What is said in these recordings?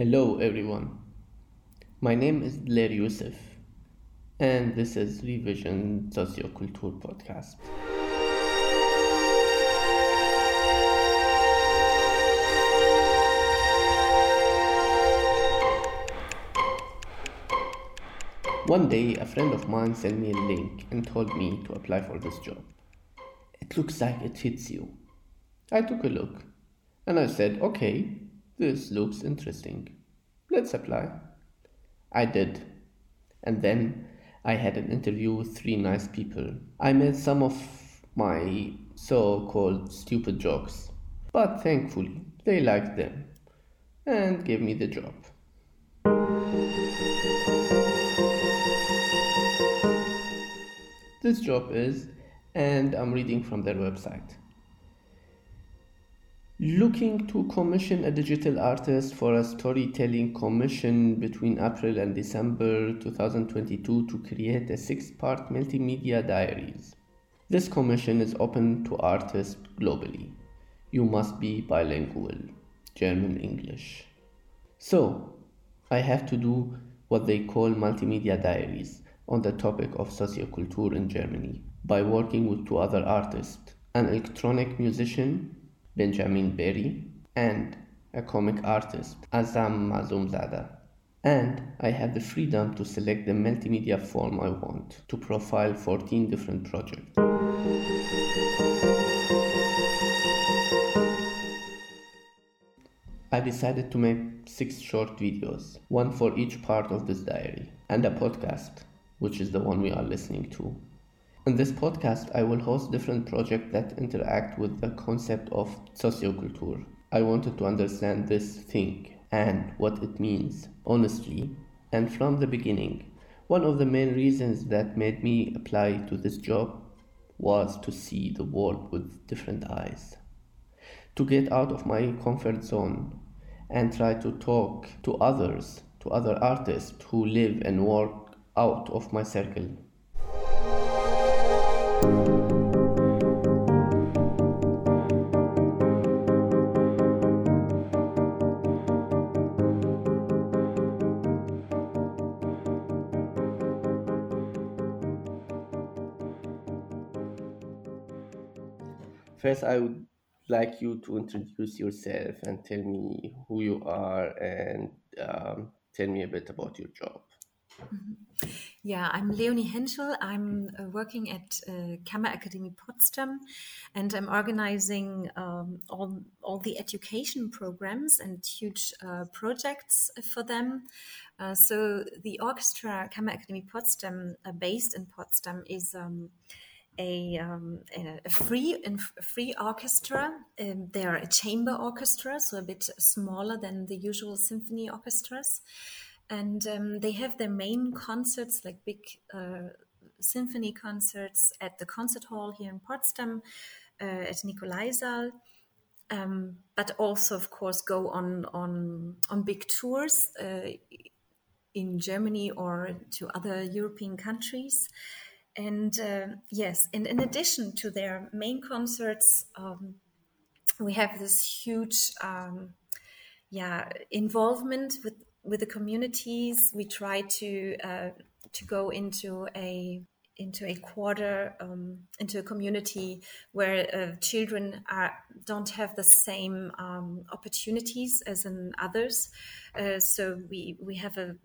Hello, everyone. My name is Larry Youssef, and this is Revision Socioculture Podcast. One day, a friend of mine sent me a link and told me to apply for this job. It looks like it fits you. I took a look and I said, okay, this looks interesting. Let's apply. I did. And then I had an interview with three nice people. I made some of my so called stupid jokes, but thankfully they liked them and gave me the job. This job is, and I'm reading from their website. Looking to commission a digital artist for a storytelling commission between April and December 2022 to create a six part multimedia diaries. This commission is open to artists globally. You must be bilingual, German English. So, I have to do what they call multimedia diaries on the topic of socioculture in Germany by working with two other artists an electronic musician Benjamin Berry, and a comic artist, Azam Mazumzada. And I have the freedom to select the multimedia form I want to profile 14 different projects. I decided to make six short videos, one for each part of this diary, and a podcast, which is the one we are listening to. In this podcast, I will host different projects that interact with the concept of socioculture. I wanted to understand this thing and what it means, honestly, and from the beginning. One of the main reasons that made me apply to this job was to see the world with different eyes, to get out of my comfort zone and try to talk to others, to other artists who live and work out of my circle. First, I would like you to introduce yourself and tell me who you are and um, tell me a bit about your job. Mm-hmm. Yeah, I'm Leonie Henschel. I'm uh, working at uh, Kammerakademie Potsdam, and I'm organizing um, all all the education programs and huge uh, projects for them. Uh, so the orchestra Kammerakademie Potsdam, uh, based in Potsdam, is. Um, a, um, a free a free orchestra. Um, they are a chamber orchestra, so a bit smaller than the usual symphony orchestras, and um, they have their main concerts, like big uh, symphony concerts, at the concert hall here in Potsdam, uh, at Nikolaisaal. Um, but also, of course, go on on on big tours uh, in Germany or to other European countries. And uh, yes, and in addition to their main concerts, um, we have this huge, um, yeah, involvement with with the communities. We try to uh, to go into a into a quarter um, into a community where uh, children are, don't have the same um, opportunities as in others. Uh, so we we have a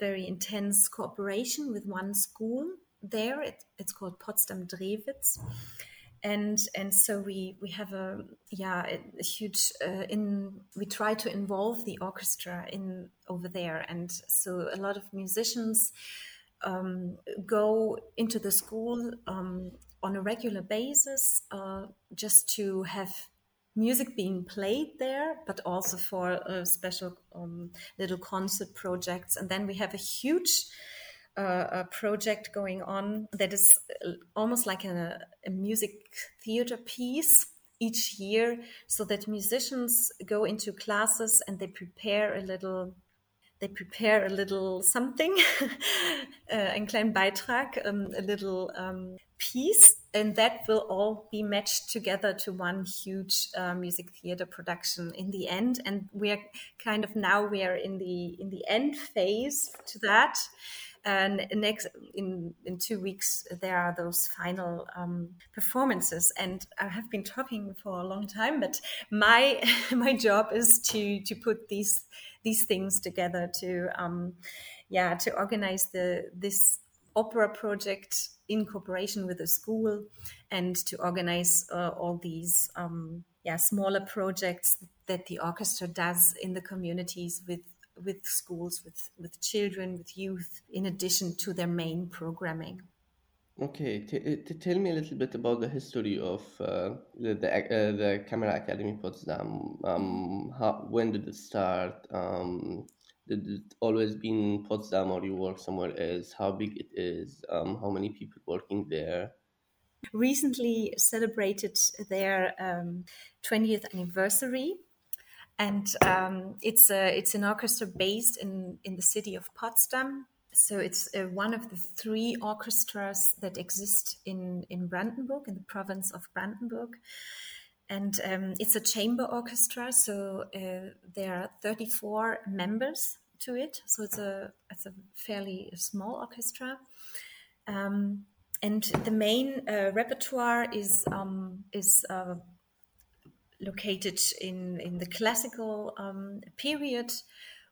very intense cooperation with one school there. It, it's called Potsdam Drewitz. And and so we we have a yeah a, huge uh, in we try to involve the orchestra in over there and so a lot of musicians um, go into the school um, on a regular basis uh, just to have music being played there, but also for uh, special um, little concert projects. And then we have a huge a project going on that is uh, almost like a, a music theater piece each year so that musicians go into classes and they prepare a little they prepare a little something, uh, ein kleinen Beitrag, um, a little um, piece and that will all be matched together to one huge uh, music theater production in the end. And we're kind of now we are in the in the end phase to that and next in in two weeks there are those final um, performances. And i have been talking for a long time but my my job is to to put these these things together to um, yeah to organize the this opera project in cooperation with the school and to organize uh, all these um, yeah smaller projects that the orchestra does in the communities with with schools with with children with youth in addition to their main programming Okay, t- t- tell me a little bit about the history of uh, the the, uh, the Kammerakademie Potsdam. Um, how, when did it start? Um, did it always been in Potsdam or you work somewhere else? How big it is? Um, how many people working there? Recently celebrated their um, 20th anniversary, and um, it's a, it's an orchestra based in in the city of Potsdam. So it's uh, one of the three orchestras that exist in in Brandenburg, in the province of Brandenburg. And um, it's a chamber orchestra. So uh, there are 34 members to it. So it's a it's a fairly small orchestra. Um, and the main uh, repertoire is um, is uh, located in in the classical um, period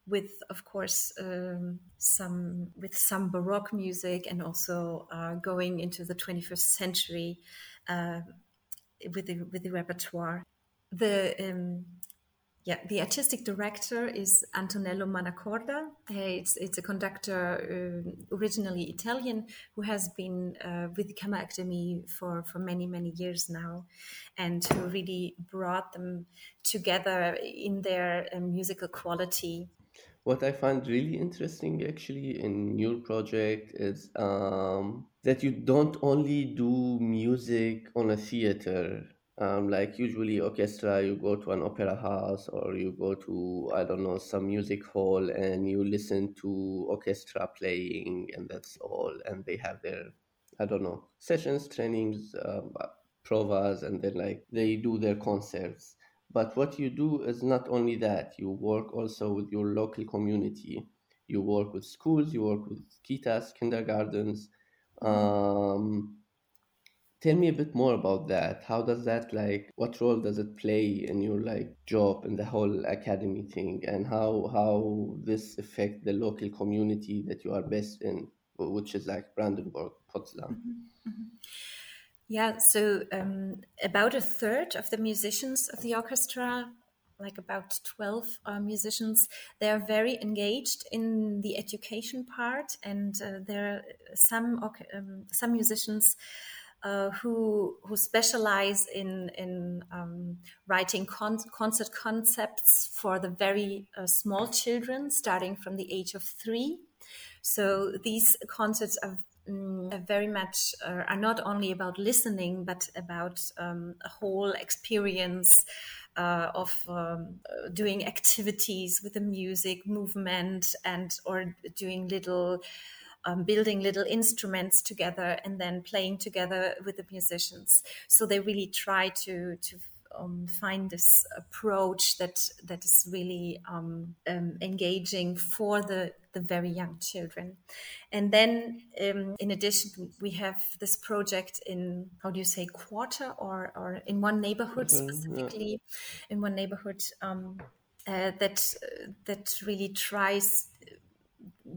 with of course um, some with some baroque music and also uh, going into the 21st century uh, with the with the repertoire. The um, yeah, the artistic director is Antonello Manacorda. It's it's a conductor uh, originally Italian who has been uh, with the Kammerakademie for for many many years now, and who really brought them together in their uh, musical quality. What I find really interesting actually in your project is um, that you don't only do music on a theater um, like usually orchestra you go to an opera house or you go to i don't know some music hall and you listen to orchestra playing and that's all. And they have their i don't know sessions trainings um, provas and then like they do their concerts. But what you do is not only that you work also with your local community. You work with schools you work with kitas kindergartens um, tell me a bit more about that. How does that like? What role does it play in your like job and the whole academy thing, and how how this affect the local community that you are based in, which is like Brandenburg, Potsdam. Mm-hmm. Mm-hmm. Yeah, so um, about a third of the musicians of the orchestra like about 12 uh, musicians. They are very engaged in the education part, and uh, there are some um, some musicians uh, who who specialize in in um, writing con- concert concepts for the very uh, small children, starting from the age of three. So these concerts are mm, very much uh, are not only about listening, but about um, a whole experience uh, of um, doing activities with the music, movement, and or doing little um, building little instruments together and then playing together with the musicians. So they really try to to um, find this approach that that is really um, um, engaging for the the very young children. And then, um, in addition, we have this project in how do you say quarter or or in one neighborhood mm-hmm, specifically, yeah. in one neighborhood. Um, uh, that uh, that really tries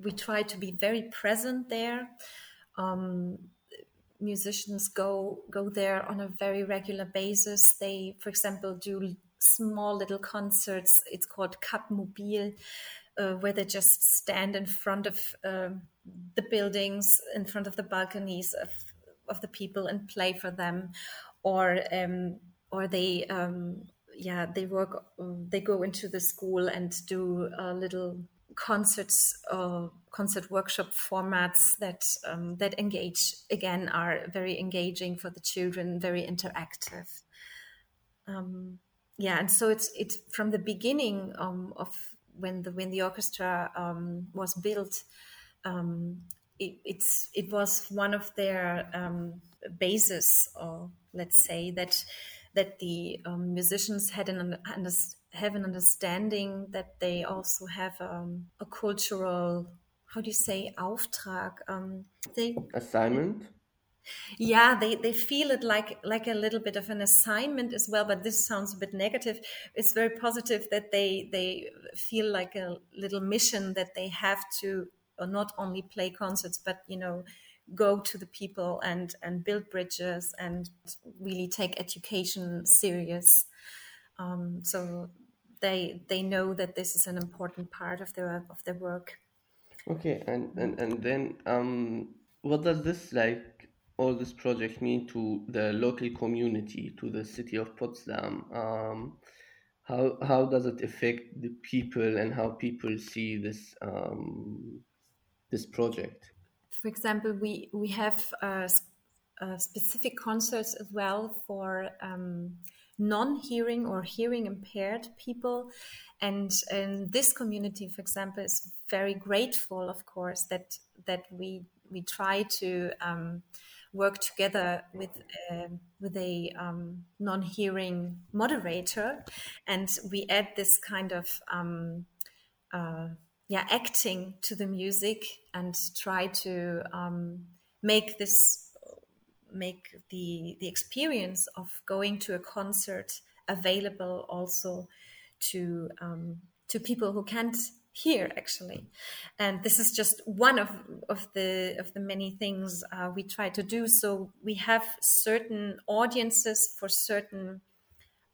we try to be very present there. Um, musicians go go there on a very regular basis. They, for example, do small little concerts. It's called Cut Mobile, uh, where they just stand in front of uh, the buildings, in front of the balconies of of the people, and play for them, or um, or they. Um, yeah, they work. they go into the school and do a little concerts uh, concert workshop formats that um, that engage again are very engaging for the children very interactive. Um, yeah and so it's it's from the beginning um, of when the when the orchestra um, was built um, it, it's it was one of their um, bases, or let's say that that the musicians had an have an understanding that they also have um, a cultural how do you say Auftrag um, they assignment? Yeah they, they feel it like like a little bit of an assignment as well but this sounds a bit negative. It's very positive that they they feel like a little mission that they have to uh, not only play concerts but you know go to the people and and build bridges and really take education serious. Um, so they they know that this is an important part of their of their work. Okay and and, and then um what does this like all this project mean to the local community to the city of potsdam? Um how how does it affect the people and how people see this um this project? For example, we we have uh, uh, specific concerts as well for um, non-hearing or hearing impaired people, and, and this community, for example, is very grateful, of course, that that we we try to. Um, work together with uh, with a um, non-hearing moderator, and we add this kind of um, uh, yeah acting to the music and try to um, make this make the the experience of going to a concert available also to um, to people who can't hear actually. And this is just one of of the of the many things uh, we try to do. So we have certain audiences for certain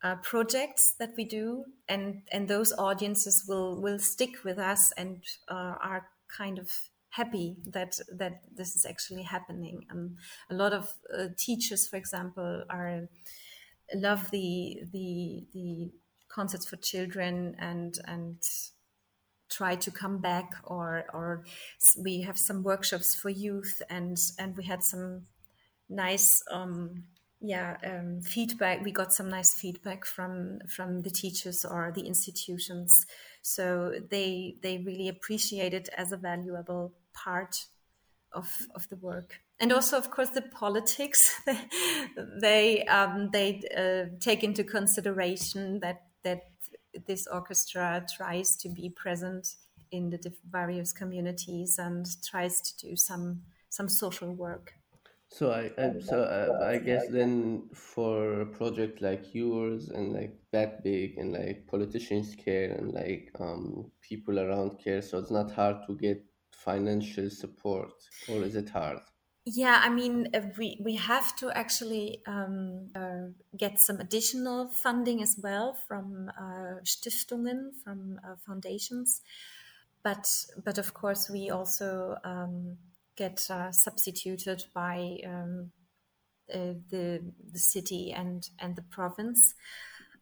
uh, projects that we do, and and those audiences will will stick with us and uh, are kind of happy that that this is actually happening. And a lot of uh, teachers, for example, are love the the the concerts for children and and try to come back or or we have some workshops for youth and and we had some nice um, yeah um, feedback we got some nice feedback from from the teachers or the institutions. So they they really appreciate it as a valuable part of of the work. And also of course the politics. They um, they uh, take into consideration that that this orchestra tries to be present in the various communities and tries to do some some social work so I, I so I, I guess then for a project like yours and like that big and like politicians care and like um people around care, so it's not hard to get financial support, or is it hard? Yeah, I mean, uh, we we have to actually um, uh, get some additional funding as well from uh, Stiftungen, from uh, foundations, but but of course we also um, get uh, substituted by um, uh, the the city and and the province.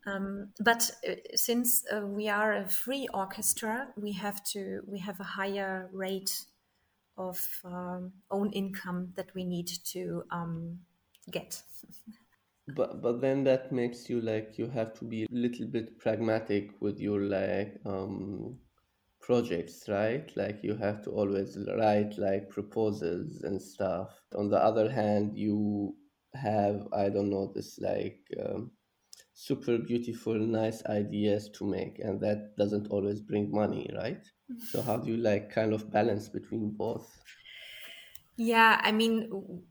Um, but uh, since uh, we are a free orchestra, we have to we have a higher rate of um, own income that we need to um, get. but but then that makes you like you have to be a little bit pragmatic with your like um projects, right? Like you have to always write like proposals and stuff. On the other hand, you have, I don't know, this like um, super beautiful, nice ideas to make, and that doesn't always bring money, right? so, how do you like kind of balance between both? Yeah, I mean,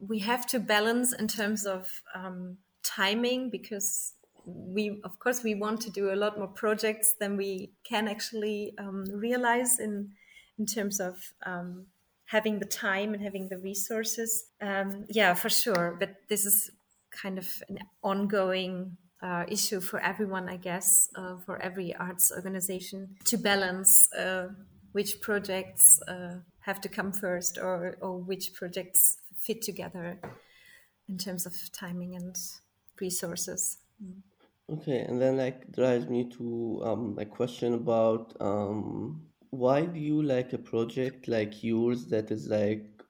we have to balance in terms of um, timing because we of course we want to do a lot more projects than we can actually um, realize in in terms of um, having the time and having the resources. Um, yeah for sure. But this is kind of an ongoing uh, issue for everyone i guess uh, for every arts organization to balance uh, which projects uh, have to come first or, or which projects fit together in terms of timing and resources. Mm. Okay, and then like drives me to um a question about um why do you like a project like yours that is like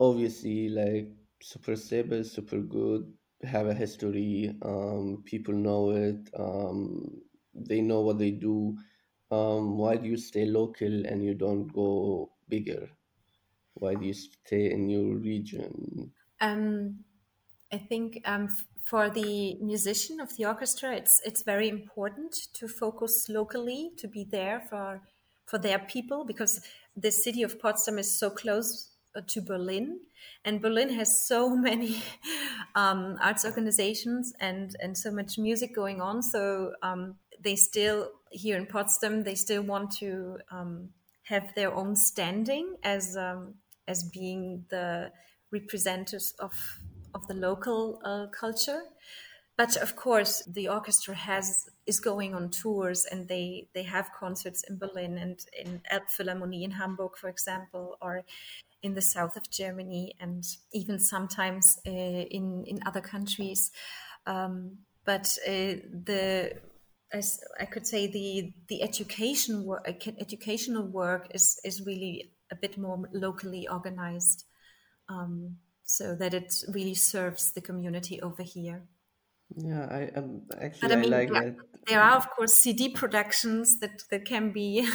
obviously like super stable, super good, have a history, um people know it, um they know what they do. Um why do you stay local and you don't go bigger? why do you stay in your region? Um, I think um, for the musician of the orchestra, it's it's very important to focus locally, to be there for for their people, because the city of Potsdam is so close uh, to Berlin, and Berlin has so many um, arts organizations and and so much music going on. So um, they still here in Potsdam, they still want to um, have their own standing as um, as being the representatives of of the local uh, culture. But of course, the orchestra has is going on tours, and they they have concerts in Berlin and in Elbphilharmonie in Hamburg, for example, or in the south of Germany, and even sometimes uh, in in other countries. Um, but uh, the as I could say the the education work educational work is is really a bit more locally organized, um, so that it really serves the community over here. Yeah, I um, actually I, mean, I like yeah, that. There are of course CD productions that that can be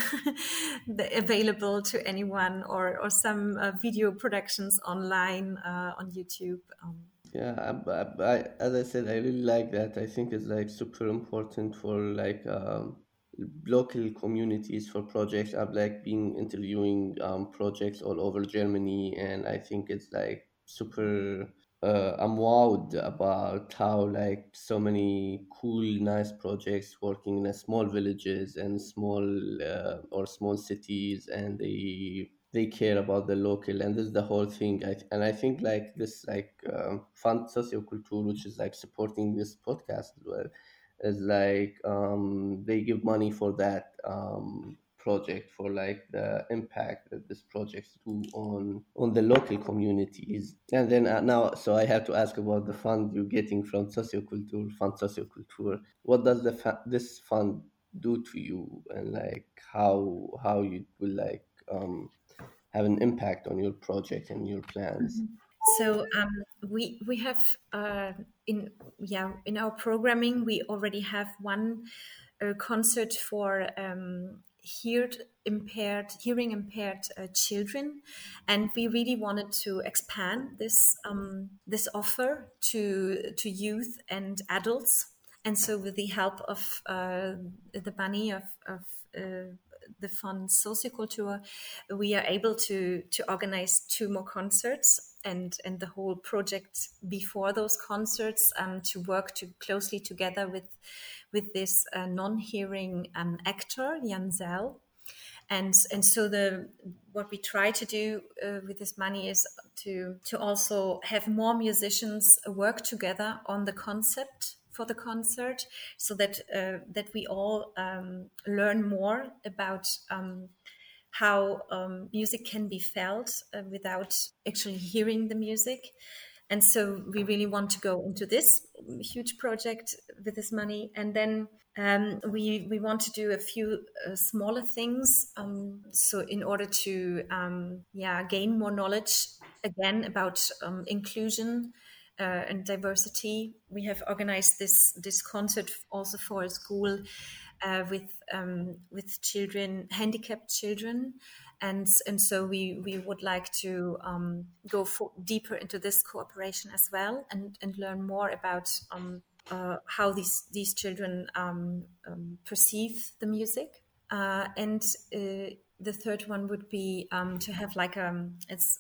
available to anyone, or or some uh, video productions online uh, on YouTube. Um, yeah, I, I, as I said, I really like that. I think it's like super important for like um, local communities for projects. I've like been interviewing um, projects all over Germany, and I think it's like super uh, I'm wowed about how like so many cool, nice projects working in a small villages and small uh, or small cities, and they they care about the local, and this is the whole thing. I, and I think like this like um, fund socioculture, which is like supporting this podcast as well, is like um, they give money for that um, project for like the impact that this project do on on the local communities. And then uh, now so i have to ask about the fund you're getting from socioculture fund socioculture. What does the fa- this fund do to you? And like how how you will like um have an impact on your project and your plans? Mm-hmm. So um, we we have uh, in yeah in our programming we already have one uh, concert for um, heard impaired hearing impaired uh, children. And we really wanted to expand this um, this offer to to youth and adults. And so with the help of uh, the money of, of uh, the fund socioculture we are able to to organize two more concerts and and the whole project before those concerts um, to work to closely together with with this uh, non-hearing um, actor Jan Zell. And, and so the what we try to do uh, with this money is to to also have more musicians work together on the concept for the concert, so that uh, that we all um, learn more about um, how um, music can be felt uh, without actually hearing the music. And so we really want to go into this huge project with this money. And then um, we we want to do a few uh, smaller things. Um, so in order to um, yeah gain more knowledge again about um, inclusion uh, and diversity, we have organized this this concert also for a school uh, with um, with children, handicapped children, and and so we we would like to um, go for, deeper into this cooperation as well, and and learn more about um, uh, how these these children um, um, perceive the music, uh, and uh, the third one would be um, to have like um it's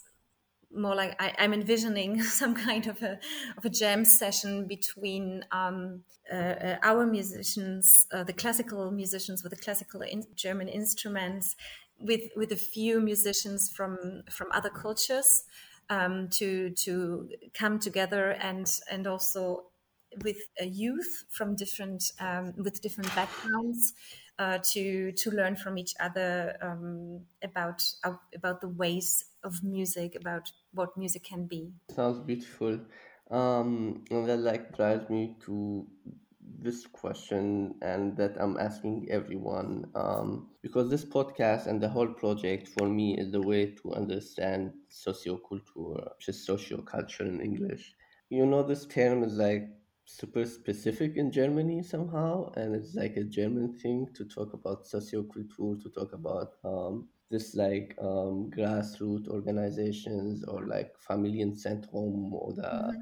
more like I, am envisioning some kind of a of a jam session between um, uh, uh, our musicians, uh, the classical musicians with the classical in German instruments, with with a few musicians from from other cultures um, to to come together and and also with a youth from different um, with different backgrounds uh, to to learn from each other um, about uh, about the ways of music, about what music can be. Sounds beautiful, um, and that like drives me to this question and that I'm asking everyone um, because this podcast and the whole project for me is the way to understand socioculture, which is socioculture in English. You know, this term is like super specific in Germany somehow, and it's like a German thing to talk about socioculture, to talk about um, this like um, grassroots organizations or like Familienzentrum or the. Mm-hmm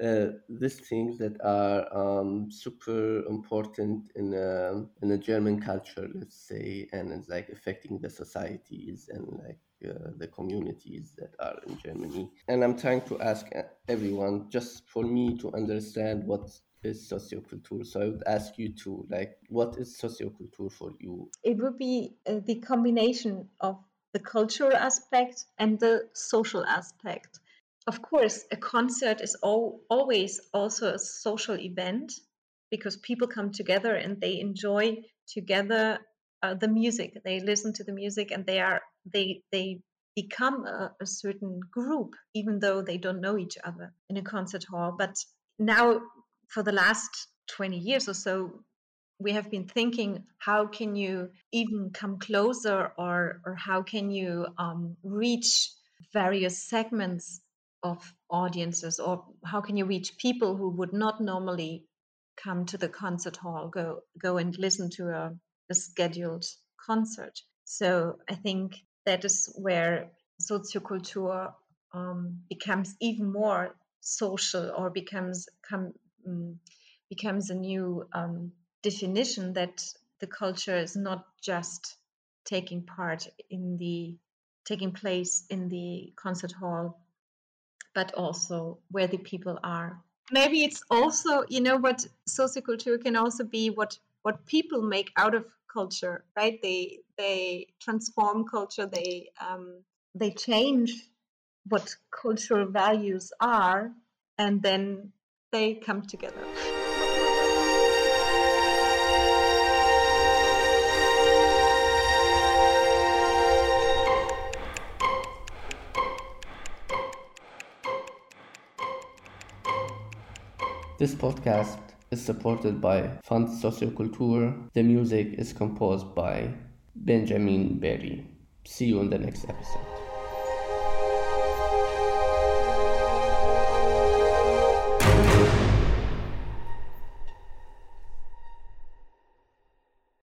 uh, these things that are um, super important in a, in a German culture, let's say, and it's like affecting the societies and like uh, the communities that are in Germany. And I'm trying to ask everyone just for me to understand what is socioculture. So I would ask you to like, what is socioculture for you? It would be uh, the combination of the cultural aspect and the social aspect of course, a concert is always also a social event because people come together and they enjoy together uh, the music. They listen to the music and they are they they become a, a certain group, even though they don't know each other in a concert hall. But now, for the last 20 years or so, we have been thinking how can you even come closer or or how can you um, reach various segments of audiences or how can you reach people who would not normally come to the concert hall go go and listen to a, a scheduled concert? So i think that is where socioculture um, becomes even more social or becomes come, um, becomes a new um, definition that the culture is not just taking part in the taking place in the concert hall but also where the people are. Maybe it's also, you know, what socioculture can also be what what people make out of culture, right? They they transform culture. They um, they change what cultural values are, and then they come together. This podcast is supported by Fund Socioculture. The music is composed by Benjamin Berry. See you in the next episode.